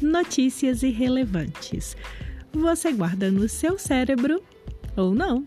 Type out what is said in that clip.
notícias irrelevantes. Você guarda no seu cérebro ou não?